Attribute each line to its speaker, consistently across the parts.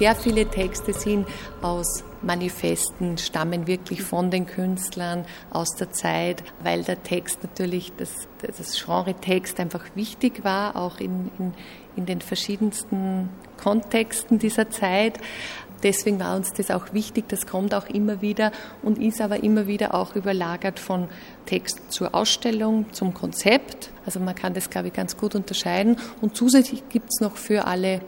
Speaker 1: sehr viele Texte sind aus Manifesten, stammen wirklich von den Künstlern aus der Zeit, weil der Text natürlich, das, das Genre Text einfach wichtig war, auch in, in, in den verschiedensten Kontexten dieser Zeit. Deswegen war uns das auch wichtig, das kommt auch immer wieder und ist aber immer wieder auch überlagert von Text zur Ausstellung, zum Konzept. Also man kann das, glaube ich, ganz gut unterscheiden. Und zusätzlich gibt es noch für alle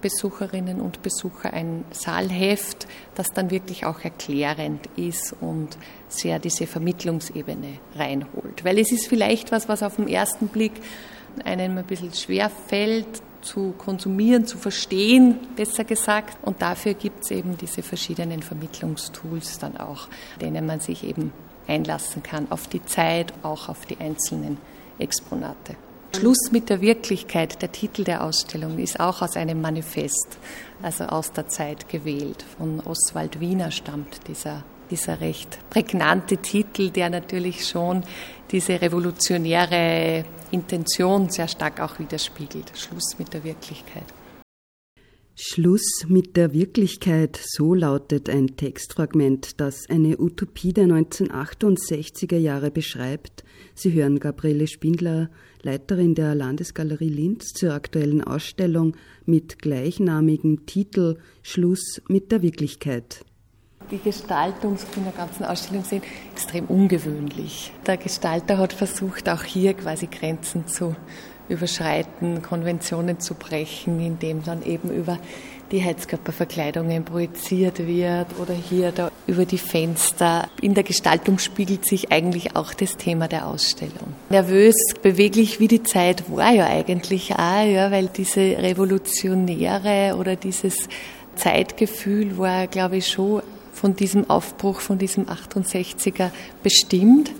Speaker 1: Besucherinnen und Besucher ein Saalheft, das dann wirklich auch erklärend ist und sehr diese Vermittlungsebene reinholt. Weil es ist vielleicht was, was auf den ersten Blick einem ein bisschen schwer fällt, zu konsumieren, zu verstehen, besser gesagt. Und dafür gibt es eben diese verschiedenen Vermittlungstools dann auch, denen man sich eben einlassen kann auf die Zeit, auch auf die einzelnen Exponate. Schluss mit der Wirklichkeit, der Titel der Ausstellung ist auch aus einem Manifest, also aus der Zeit gewählt. Von Oswald Wiener stammt dieser, dieser recht prägnante Titel, der natürlich schon diese revolutionäre Intention sehr stark auch widerspiegelt. Schluss mit der Wirklichkeit.
Speaker 2: Schluss mit der Wirklichkeit, so lautet ein Textfragment, das eine Utopie der 1968er Jahre beschreibt. Sie hören Gabriele Spindler, Leiterin der Landesgalerie Linz, zur aktuellen Ausstellung mit gleichnamigem Titel Schluss mit der Wirklichkeit
Speaker 1: die Gestaltung in der ganzen Ausstellung sehen, extrem ungewöhnlich. Der Gestalter hat versucht, auch hier quasi Grenzen zu überschreiten, Konventionen zu brechen, indem dann eben über die Heizkörperverkleidungen projiziert wird oder hier da über die Fenster. In der Gestaltung spiegelt sich eigentlich auch das Thema der Ausstellung. Nervös, beweglich wie die Zeit war ja eigentlich auch, ja, weil diese revolutionäre oder dieses Zeitgefühl war, glaube ich, schon von diesem Aufbruch, von diesem 68er bestimmt.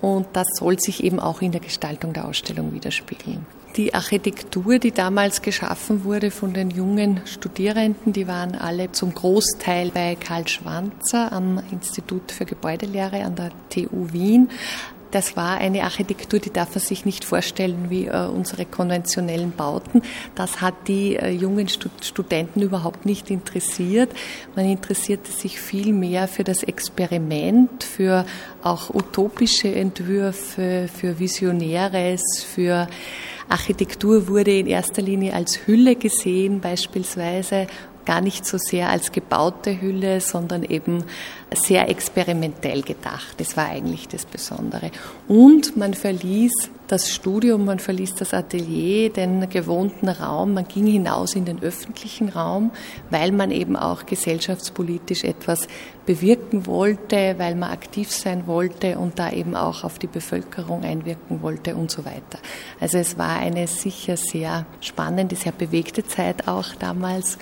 Speaker 1: Und das soll sich eben auch in der Gestaltung der Ausstellung widerspiegeln. Die Architektur, die damals geschaffen wurde von den jungen Studierenden, die waren alle zum Großteil bei Karl Schwanzer am Institut für Gebäudelehre an der TU Wien. Das war eine Architektur, die darf man sich nicht vorstellen wie äh, unsere konventionellen Bauten. Das hat die äh, jungen Stud Studenten überhaupt nicht interessiert. Man interessierte sich viel mehr für das Experiment, für auch utopische Entwürfe, für Visionäres, für Architektur wurde in erster Linie als Hülle gesehen, beispielsweise gar nicht so sehr als gebaute Hülle, sondern eben sehr experimentell gedacht. Das war eigentlich das Besondere. Und man verließ das Studium, man verließ das Atelier, den gewohnten Raum, man ging hinaus in den öffentlichen Raum, weil man eben auch gesellschaftspolitisch etwas bewirken wollte, weil man aktiv sein wollte und da eben auch auf die Bevölkerung einwirken wollte und so weiter. Also es war eine sicher sehr spannende, sehr bewegte Zeit auch damals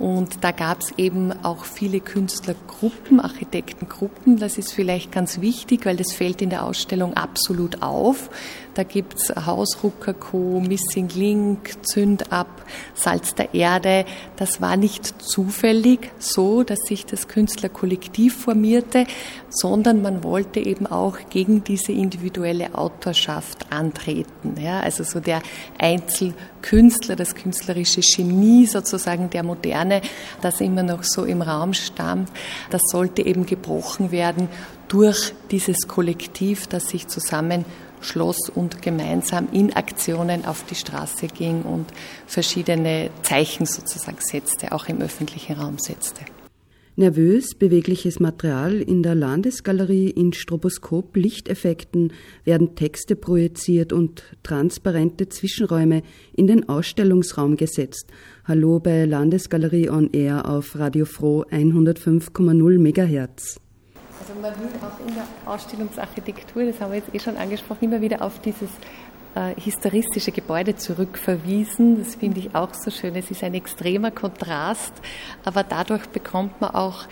Speaker 1: und da gab es eben auch viele Künstlergruppen, Architektengruppen. Das ist vielleicht ganz wichtig, weil das fällt in der Ausstellung absolut auf. Da gibt's Hausrucker Co., Missing Link, Zünd ab, Salz der Erde. Das war nicht zufällig so, dass sich das Künstlerkollektiv formierte, sondern man wollte eben auch gegen diese individuelle Autorschaft antreten. Ja, also so der Einzelkünstler, das künstlerische Genie sozusagen der Moderne, das immer noch so im Raum stammt, das sollte eben gebrochen werden durch dieses Kollektiv, das sich zusammen schloss und gemeinsam in Aktionen auf die Straße ging und verschiedene Zeichen sozusagen setzte, auch im öffentlichen Raum setzte.
Speaker 2: Nervös bewegliches Material in der Landesgalerie in Stroboskop-Lichteffekten werden Texte projiziert und transparente Zwischenräume in den Ausstellungsraum gesetzt. Hallo bei Landesgalerie on Air auf Radio Froh 105,0 MHz.
Speaker 1: Also man will auch in der Ausstellungsarchitektur, das haben wir jetzt eh schon angesprochen, immer wieder auf dieses äh, historistische Gebäude zurückverwiesen. Das finde ich auch so schön. Es ist ein extremer Kontrast, aber dadurch bekommt man auch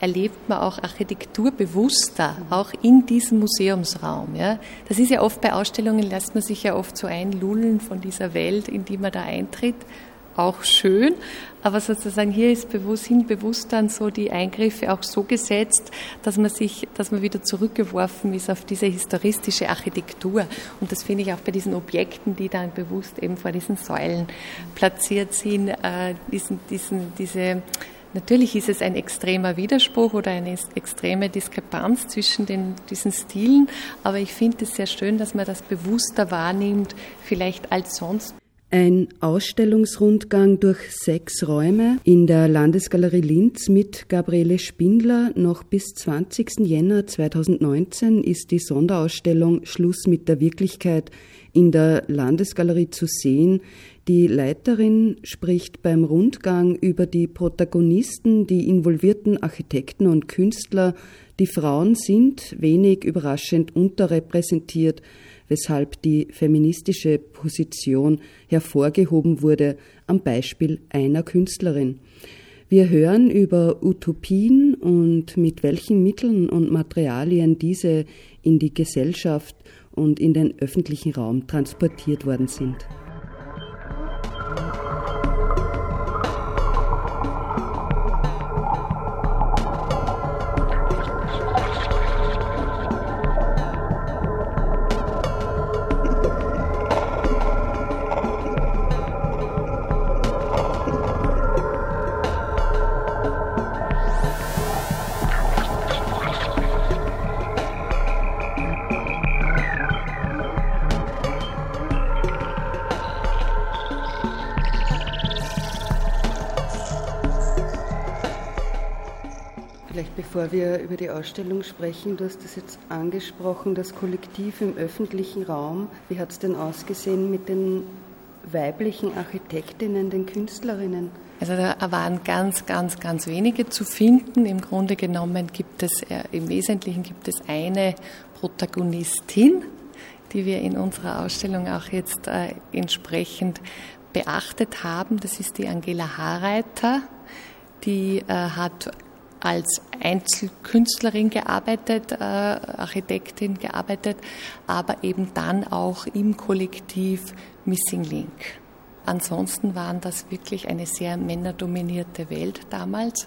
Speaker 1: erlebt man auch Architektur bewusster, auch in diesem Museumsraum. Ja. Das ist ja oft bei Ausstellungen, lässt man sich ja oft so einlullen von dieser Welt, in die man da eintritt auch schön, aber sozusagen hier ist bewusst, sind bewusst dann so die Eingriffe auch so gesetzt, dass man sich, dass man wieder zurückgeworfen ist auf diese historistische Architektur. Und das finde ich auch bei diesen Objekten, die dann bewusst eben vor diesen Säulen platziert sind, äh, diesen, diesen, diese Natürlich ist es ein extremer Widerspruch oder eine extreme Diskrepanz zwischen den, diesen Stilen, aber ich finde es sehr schön, dass man das bewusster wahrnimmt, vielleicht als sonst.
Speaker 2: Ein Ausstellungsrundgang durch sechs Räume in der Landesgalerie Linz mit Gabriele Spindler. Noch bis 20. Jänner 2019 ist die Sonderausstellung Schluss mit der Wirklichkeit in der Landesgalerie zu sehen. Die Leiterin spricht beim Rundgang über die Protagonisten, die involvierten Architekten und Künstler. Die Frauen sind wenig überraschend unterrepräsentiert weshalb die feministische Position hervorgehoben wurde am Beispiel einer Künstlerin. Wir hören über Utopien und mit welchen Mitteln und Materialien diese in die Gesellschaft und in den öffentlichen Raum transportiert worden sind. Bevor wir über die Ausstellung sprechen, du hast das jetzt angesprochen, das Kollektiv im öffentlichen Raum. Wie hat es denn ausgesehen mit den weiblichen Architektinnen, den Künstlerinnen?
Speaker 1: Also da waren ganz, ganz, ganz wenige zu finden. Im Grunde genommen gibt es, äh, im Wesentlichen gibt es eine Protagonistin, die wir in unserer Ausstellung auch jetzt äh, entsprechend beachtet haben. Das ist die Angela Harreiter. Die äh, hat als Einzelkünstlerin gearbeitet, äh, Architektin gearbeitet, aber eben dann auch im Kollektiv Missing Link. Ansonsten waren das wirklich eine sehr männerdominierte Welt damals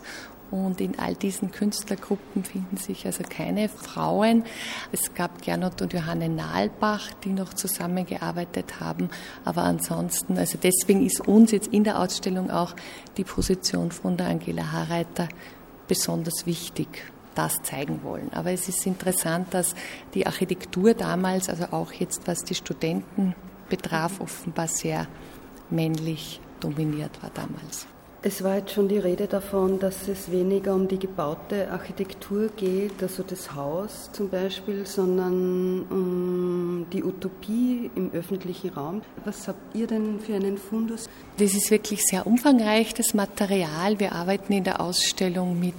Speaker 1: und in all diesen Künstlergruppen finden sich also keine Frauen. Es gab Gernot und Johanne Nahlbach, die noch zusammengearbeitet haben. Aber ansonsten, also deswegen ist uns jetzt in der Ausstellung auch die Position von der Angela Harreiter besonders wichtig das zeigen wollen. Aber es ist interessant, dass die Architektur damals, also auch jetzt was die Studenten betraf, offenbar sehr männlich dominiert war damals.
Speaker 2: Es war jetzt schon die Rede davon, dass es weniger um die gebaute Architektur geht, also das Haus zum Beispiel, sondern um die Utopie im öffentlichen Raum. Was habt ihr denn für einen Fundus?
Speaker 1: Das ist wirklich sehr umfangreich, das Material. Wir arbeiten in der Ausstellung mit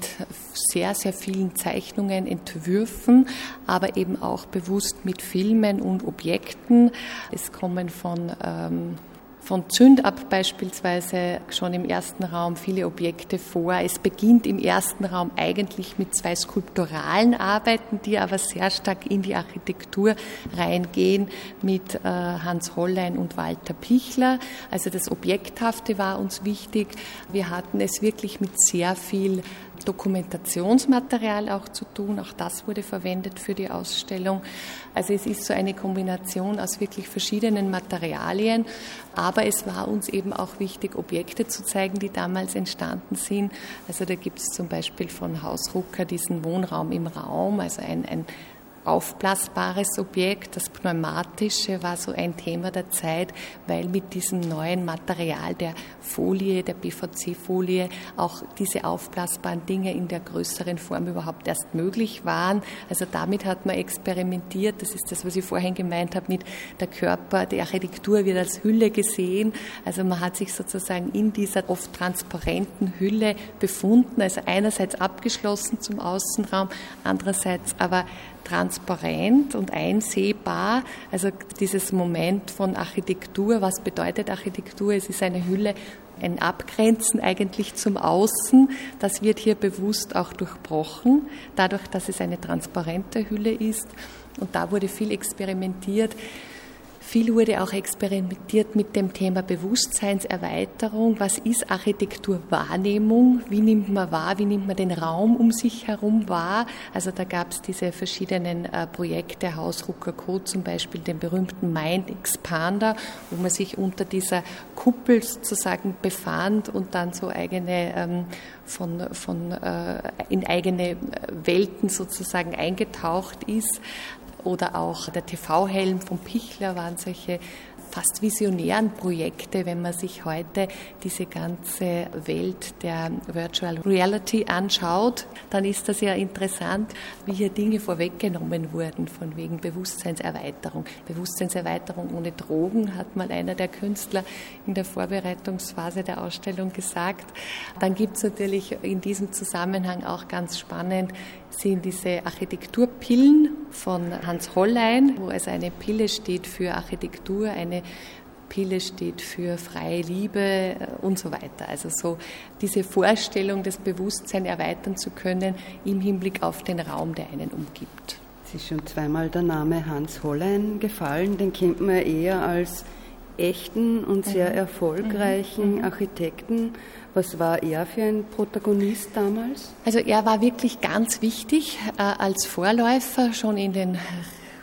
Speaker 1: sehr, sehr vielen Zeichnungen, Entwürfen, aber eben auch bewusst mit Filmen und Objekten. Es kommen von ähm, von Zündab beispielsweise schon im ersten Raum viele Objekte vor. Es beginnt im ersten Raum eigentlich mit zwei skulpturalen Arbeiten, die aber sehr stark in die Architektur reingehen mit äh, Hans Hollein und Walter Pichler. Also das Objekthafte war uns wichtig. Wir hatten es wirklich mit sehr viel Dokumentationsmaterial auch zu tun. Auch das wurde verwendet für die Ausstellung. Also es ist so eine Kombination aus wirklich verschiedenen Materialien. Aber es war uns eben auch wichtig, Objekte zu zeigen, die damals entstanden sind. Also da gibt es zum Beispiel von Haus Rucker diesen Wohnraum im Raum, also ein, ein aufblasbares Objekt. Das Pneumatische war so ein Thema der Zeit, weil mit diesem neuen Material der Folie, der PVC-Folie, auch diese aufblasbaren Dinge in der größeren Form überhaupt erst möglich waren. Also damit hat man experimentiert. Das ist das, was ich vorhin gemeint habe mit der Körper, die Architektur wird als Hülle gesehen. Also man hat sich sozusagen in dieser oft transparenten Hülle befunden. Also einerseits abgeschlossen zum Außenraum, andererseits aber transparent und einsehbar. Also dieses Moment von Architektur, was bedeutet Architektur? Es ist eine Hülle, ein Abgrenzen eigentlich zum Außen. Das wird hier bewusst auch durchbrochen, dadurch, dass es eine transparente Hülle ist. Und da wurde viel experimentiert. Viel wurde auch experimentiert mit dem Thema Bewusstseinserweiterung. Was ist Architekturwahrnehmung? Wie nimmt man wahr? Wie nimmt man den Raum um sich herum wahr? Also da gab es diese verschiedenen äh, Projekte, Haus Rucker zum Beispiel, den berühmten Mind Expander, wo man sich unter dieser Kuppel sozusagen befand und dann so eigene ähm, von, von äh, in eigene Welten sozusagen eingetaucht ist oder auch der TV-Helm von Pichler waren solche fast visionären Projekte, wenn man sich heute diese ganze Welt der Virtual Reality anschaut, dann ist das ja interessant, wie hier Dinge vorweggenommen wurden von wegen Bewusstseinserweiterung. Bewusstseinserweiterung ohne Drogen, hat mal einer der Künstler in der Vorbereitungsphase der Ausstellung gesagt. Dann gibt es natürlich in diesem Zusammenhang auch ganz spannend sind diese Architekturpillen von Hans Hollein, wo also eine Pille steht für Architektur, eine Pille steht für freie Liebe äh, und so weiter. Also so diese Vorstellung, das Bewusstsein erweitern zu können im Hinblick auf den Raum, der einen umgibt.
Speaker 2: Es ist schon zweimal der Name Hans Hollein gefallen, den kennt man eher als echten und sehr mhm. erfolgreichen mhm. Architekten. Was war er für ein Protagonist damals?
Speaker 1: Also er war wirklich ganz wichtig äh, als Vorläufer schon in den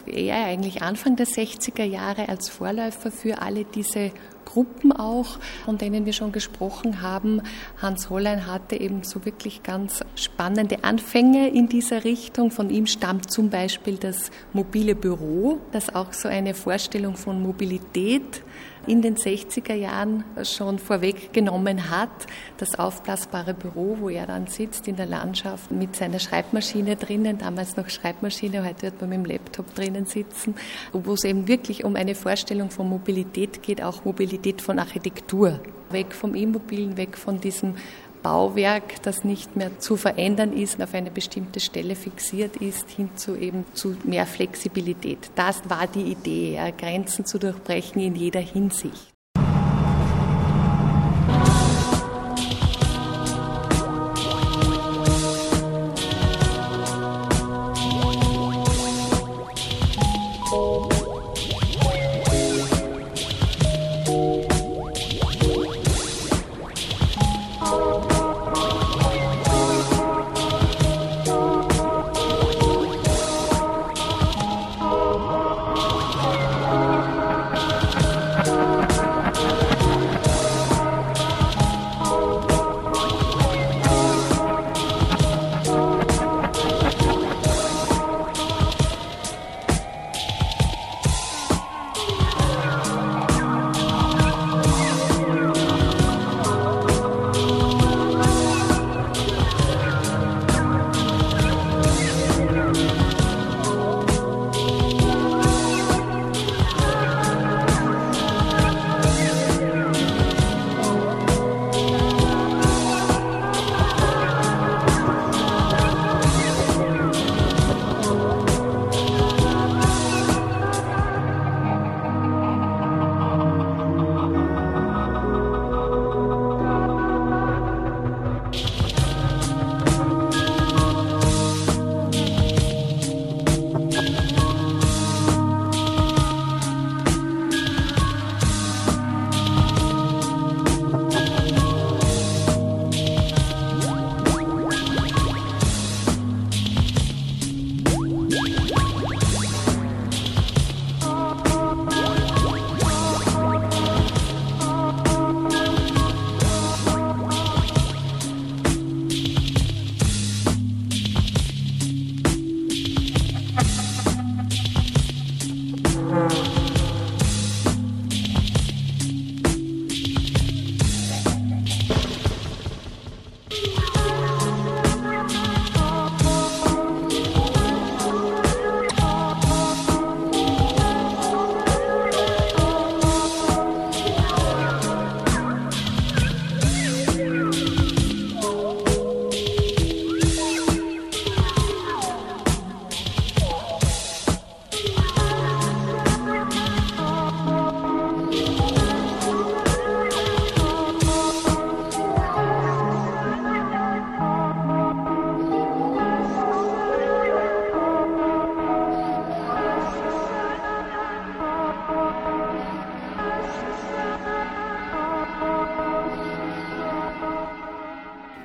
Speaker 1: eher eigentlich Anfang der 60er Jahre als Vorläufer für alle diese Gruppen auch, von denen wir schon gesprochen haben. Hans Hollein hatte eben so wirklich ganz spannende Anfänge in dieser Richtung. Von ihm stammt zum Beispiel das mobile Büro, das auch so eine Vorstellung von Mobilität in den 60er Jahren schon vorweggenommen hat. Das aufblasbare Büro, wo er dann sitzt in der Landschaft mit seiner Schreibmaschine drinnen, damals noch Schreibmaschine, heute wird man mit dem Laptop drinnen sitzen, wo es eben wirklich um eine Vorstellung von Mobilität geht, auch Mobilität von Architektur. Weg vom Immobilen, weg von diesem Bauwerk, das nicht mehr zu verändern ist, auf eine bestimmte Stelle fixiert ist, hin zu eben zu mehr Flexibilität. Das war die Idee, Grenzen zu durchbrechen in jeder Hinsicht.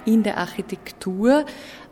Speaker 1: in der Architektur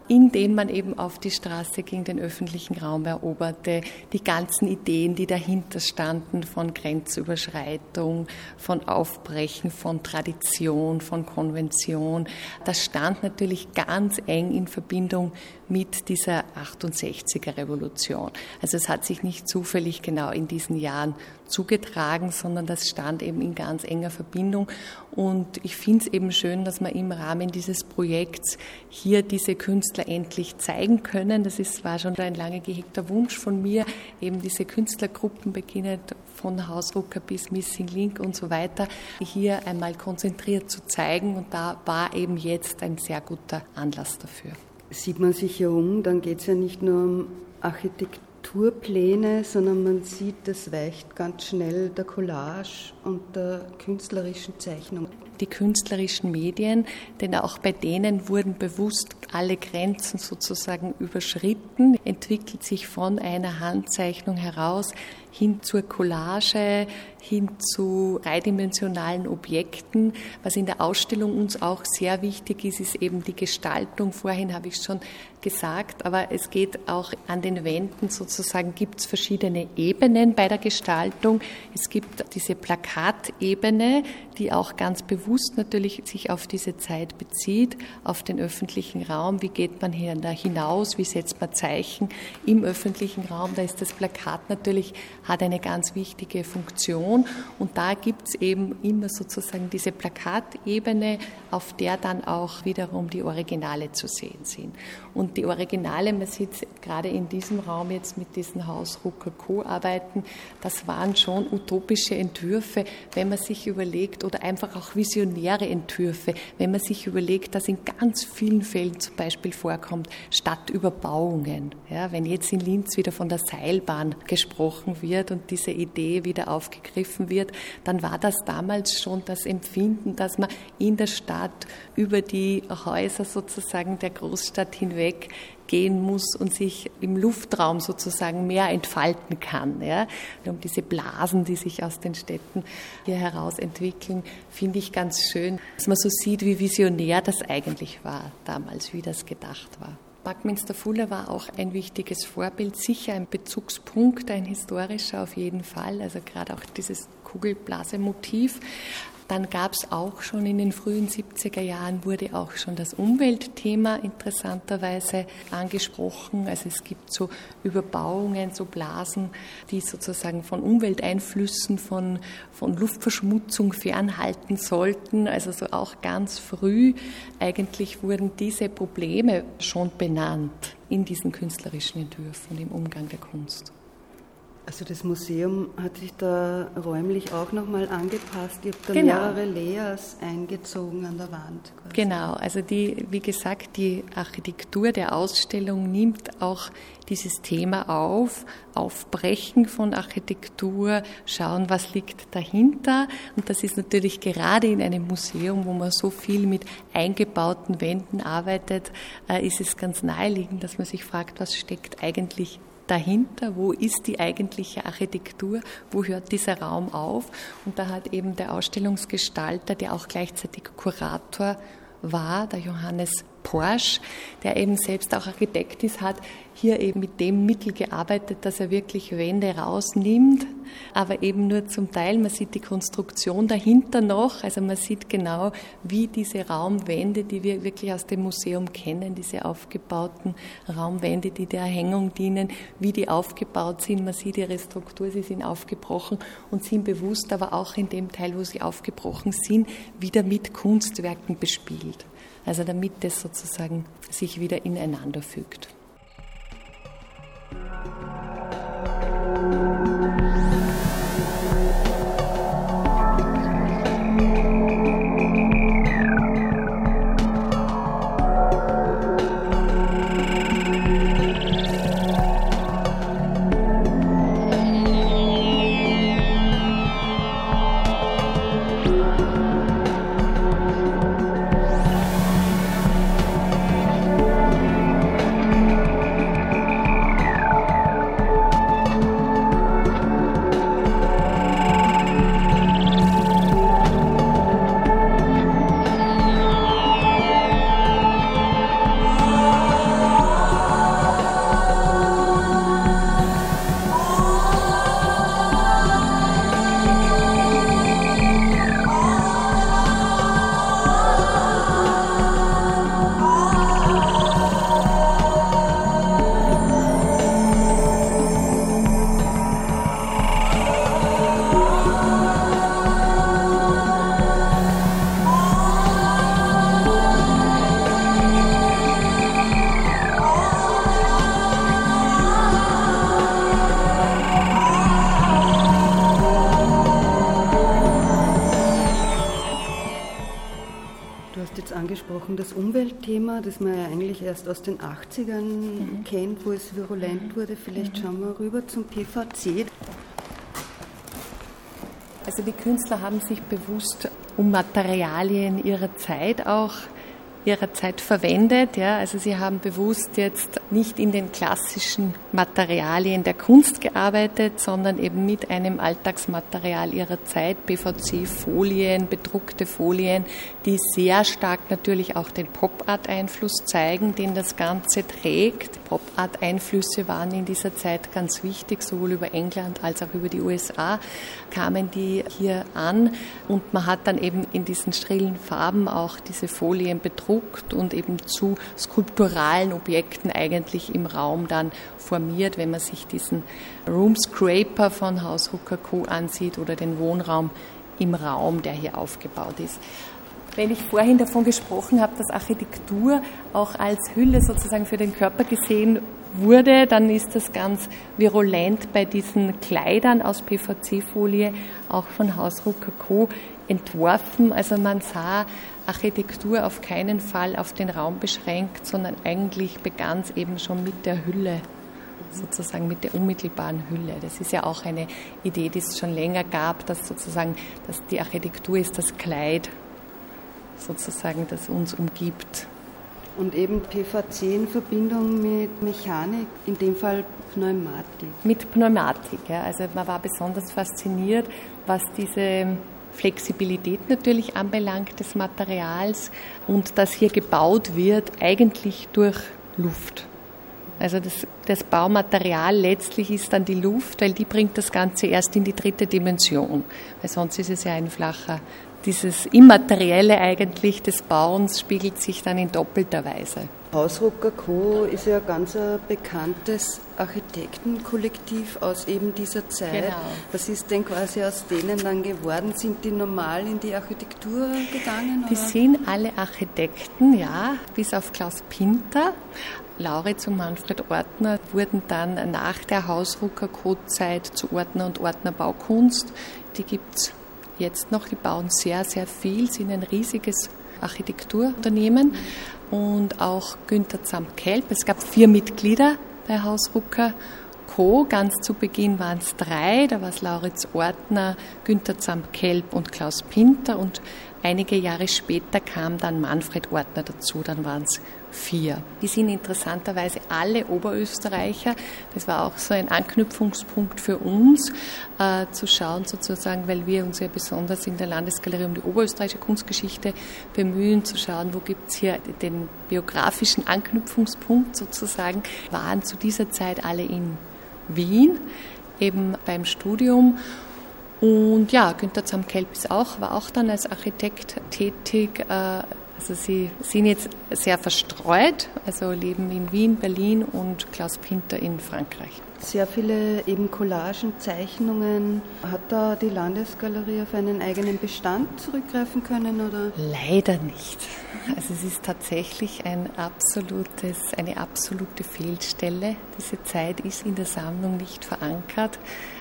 Speaker 1: indem man eben auf die Straße ging, den öffentlichen Raum eroberte, die ganzen Ideen, die dahinter standen von Grenzüberschreitung, von Aufbrechen, von Tradition, von Konvention, das stand natürlich ganz eng in Verbindung mit dieser 68er Revolution. Also es hat sich nicht zufällig genau in diesen Jahren zugetragen, sondern das stand eben in ganz enger Verbindung. Und ich finde es eben schön, dass wir im Rahmen dieses Projekts hier diese Künstler endlich zeigen können. Das ist, war schon ein lange gehegter Wunsch von mir, eben diese Künstlergruppen beginnen von Hausrucker bis Missing Link und so weiter, hier einmal konzentriert zu zeigen. Und da war eben jetzt ein sehr guter Anlass dafür.
Speaker 2: Sieht man sich ja um, dann geht es ja nicht nur um Architektur Strukturpläne, sondern man sieht, das weicht ganz schnell der Collage und der künstlerischen Zeichnung.
Speaker 1: Die künstlerischen Medien, denn auch bei denen wurden bewusst alle Grenzen sozusagen überschritten, entwickelt sich von einer Handzeichnung heraus hin zur Collage, hin zu dreidimensionalen Objekten. Was in der Ausstellung uns auch sehr wichtig ist, ist eben die Gestaltung. Vorhin habe ich schon gesagt, aber es geht auch an den Wänden sozusagen, gibt es verschiedene Ebenen bei der Gestaltung. Es gibt diese Plakatebene, die auch ganz bewusst natürlich sich auf diese Zeit bezieht, auf den öffentlichen Raum. Wie geht man hier da hinaus? Wie setzt man Zeichen im öffentlichen Raum? Da ist das Plakat natürlich, hat eine ganz wichtige Funktion. Und da gibt es eben immer sozusagen diese Plakatebene, auf der dann auch wiederum die Originale zu sehen sind. Und die Originale, man sieht gerade in diesem Raum jetzt mit diesem Haus Rokoko arbeiten, das waren schon utopische Entwürfe, wenn man sich überlegt, oder einfach auch visionäre Entwürfe, wenn man sich überlegt, dass in ganz vielen Fällen zum Beispiel vorkommt Stadtüberbauungen. Ja, wenn jetzt in Linz wieder von der Seilbahn gesprochen wird und diese Idee wieder aufgegriffen wird, dann war das damals schon das Empfinden, dass man in der Stadt über die Häuser sozusagen der Großstadt hinweg gehen muss und sich im Luftraum sozusagen mehr entfalten kann. Ja. Um diese Blasen, die sich aus den Städten hier heraus entwickeln, finde ich ganz schön, dass man so sieht, wie visionär das eigentlich war damals, wie das gedacht war. Buckminster Fuller war auch ein wichtiges Vorbild, sicher ein Bezugspunkt, ein historischer auf jeden Fall, also gerade auch dieses Kugelblasemotiv. Dann gab es auch schon in den frühen 70er Jahren, wurde auch schon das Umweltthema interessanterweise angesprochen. Also es gibt so Überbauungen, so Blasen, die sozusagen von Umwelteinflüssen, von, von Luftverschmutzung fernhalten sollten. Also so auch ganz früh eigentlich wurden diese Probleme schon benannt in diesen künstlerischen Entwürfen und im Umgang der Kunst.
Speaker 2: Also das Museum hat sich da räumlich auch nochmal angepasst. Ihr habt da genau. mehrere Layers eingezogen an der Wand.
Speaker 1: Quasi. Genau, also die, wie gesagt, die Architektur der Ausstellung nimmt auch dieses Thema auf, Aufbrechen von Architektur, schauen, was liegt dahinter. Und das ist natürlich gerade in einem Museum, wo man so viel mit eingebauten Wänden arbeitet, äh, ist es ganz naheliegend, dass man sich fragt, was steckt eigentlich dahinter, wo ist die eigentliche Architektur, wo hört dieser Raum auf. Und da hat eben der Ausstellungsgestalter, der auch gleichzeitig Kurator war, der Johannes Porsche, der eben selbst auch Architekt ist, hat hier eben mit dem Mittel gearbeitet, dass er wirklich Wände rausnimmt, aber eben nur zum Teil. Man sieht die Konstruktion dahinter noch, also man sieht genau, wie diese Raumwände, die wir wirklich aus dem Museum kennen, diese aufgebauten Raumwände, die der Erhängung dienen, wie die aufgebaut sind. Man sieht ihre Struktur, sie sind aufgebrochen und sind bewusst, aber auch in dem Teil, wo sie aufgebrochen sind, wieder mit Kunstwerken bespielt. Also damit das sozusagen sich wieder ineinander fügt.
Speaker 2: Eigentlich erst aus den 80ern mhm. kennt, wo es virulent mhm. wurde. Vielleicht mhm. schauen wir rüber zum PVC.
Speaker 1: Also die Künstler haben sich bewusst um Materialien ihrer Zeit auch ihrer Zeit verwendet. Ja. Also sie haben bewusst jetzt nicht in den klassischen Materialien der Kunst gearbeitet, sondern eben mit einem Alltagsmaterial ihrer Zeit, PVC-Folien, bedruckte Folien, die sehr stark natürlich auch den Pop-Art-Einfluss zeigen, den das Ganze trägt. Pop-Art-Einflüsse waren in dieser Zeit ganz wichtig, sowohl über England als auch über die USA kamen die hier an und man hat dann eben in diesen schrillen Farben auch diese Folien bedruckt und eben zu skulpturalen Objekten eigentlich im Raum dann formiert, wenn man sich diesen Room Scraper von Haus Rucker Co. ansieht oder den Wohnraum im Raum, der hier aufgebaut ist. Wenn ich vorhin davon gesprochen habe, dass Architektur auch als Hülle sozusagen für den Körper gesehen wurde, dann ist das ganz virulent bei diesen Kleidern aus PVC-Folie, auch von Haus Rucker Co. entworfen. Also man sah Architektur auf keinen Fall auf den Raum beschränkt, sondern eigentlich begann es eben schon mit der Hülle sozusagen mit der unmittelbaren Hülle. Das ist ja auch eine Idee, die es schon länger gab, dass sozusagen dass die Architektur ist das Kleid sozusagen, das uns umgibt.
Speaker 2: Und eben PVC in Verbindung mit Mechanik, in dem Fall Pneumatik.
Speaker 1: Mit Pneumatik, ja. Also man war besonders fasziniert, was diese Flexibilität natürlich anbelangt des Materials und dass hier gebaut wird eigentlich durch Luft. Also das, das, Baumaterial letztlich ist dann die Luft, weil die bringt das Ganze erst in die dritte Dimension. Weil sonst ist es ja ein flacher dieses Immaterielle eigentlich des Bauens spiegelt sich dann in doppelter Weise.
Speaker 2: Hausrucker Co. ist ja ganz ein bekanntes Architektenkollektiv aus eben dieser Zeit. Genau. Was ist denn quasi aus denen dann geworden? Sind die normal in die Architektur gegangen?
Speaker 1: Die sind alle Architekten, ja, bis auf Klaus Pinter. Lauritz und Manfred Ortner wurden dann nach der Hausrucker Co-Zeit zu Ortner und Ortner Baukunst. Die gibt es jetzt noch. Die bauen sehr, sehr viel, sind ein riesiges Architekturunternehmen und auch Günther Zamp-Kelp. Es gab vier Mitglieder bei Haus Rucker Co. Ganz zu Beginn waren es drei, da war es Lauritz Ortner, Günther Zamp-Kelp und Klaus Pinter und einige Jahre später kam dann Manfred Ortner dazu, dann waren es vier. Die sind interessanterweise alle Oberösterreicher. Das war auch so ein Anknüpfungspunkt für uns, äh, zu schauen sozusagen, weil wir uns ja besonders in der Landesgalerie um die oberösterreichische Kunstgeschichte bemühen, zu schauen, wo gibt es hier den biografischen Anknüpfungspunkt sozusagen, waren zu dieser Zeit alle in Wien, eben beim Studium. Und ja, Günter Zamkelp ist auch, war auch dann als Architekt tätig. Äh, also sie sind jetzt sehr verstreut, also leben in Wien, Berlin und Klaus Pinter in Frankreich.
Speaker 2: Sehr viele eben Collagen, Zeichnungen. Hat da die Landesgalerie auf einen eigenen Bestand zurückgreifen können? Oder?
Speaker 1: Leider nicht. Also es ist tatsächlich ein absolutes, eine absolute Fehlstelle. Diese Zeit ist in der Sammlung nicht verankert.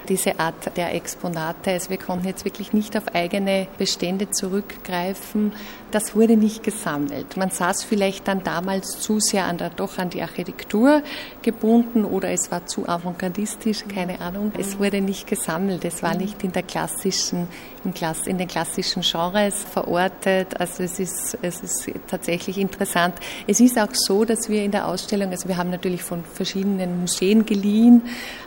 Speaker 1: Diese Art der Exponate, also wir konnten jetzt wirklich nicht auf eigene Bestände zurückgreifen. Das wurde nicht gesammelt. Man saß vielleicht dann damals zu sehr an der, doch an die Architektur gebunden oder es war zu avantgardistisch, keine Ahnung. Es wurde nicht gesammelt. Es war nicht in der klassischen, in, den klassischen Genres verortet. Also es ist, es ist tatsächlich interessant. Es ist auch so, dass wir in der Ausstellung, also wir haben natürlich von verschiedenen Museen geliehen,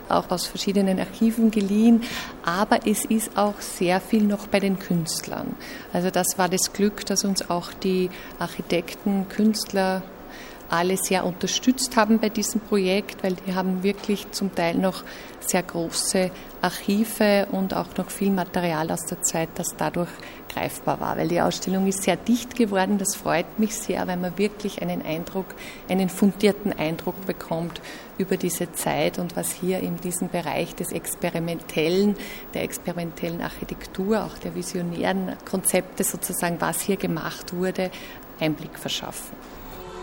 Speaker 1: auch aus verschiedenen Archiven geliehen, aber es ist auch sehr viel noch bei den Künstlern. Also das war das Glück, dass uns auch die Architekten, Künstler, alle sehr unterstützt haben bei diesem Projekt, weil die haben wirklich zum Teil noch sehr große Archive und auch noch viel Material aus der Zeit, das dadurch greifbar war. Weil die Ausstellung ist sehr dicht geworden, das freut mich sehr, weil man wirklich einen Eindruck, einen fundierten Eindruck bekommt über diese Zeit und was hier in diesem Bereich des Experimentellen, der experimentellen Architektur, auch der visionären Konzepte sozusagen, was hier gemacht wurde, Einblick verschaffen.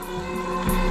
Speaker 1: Música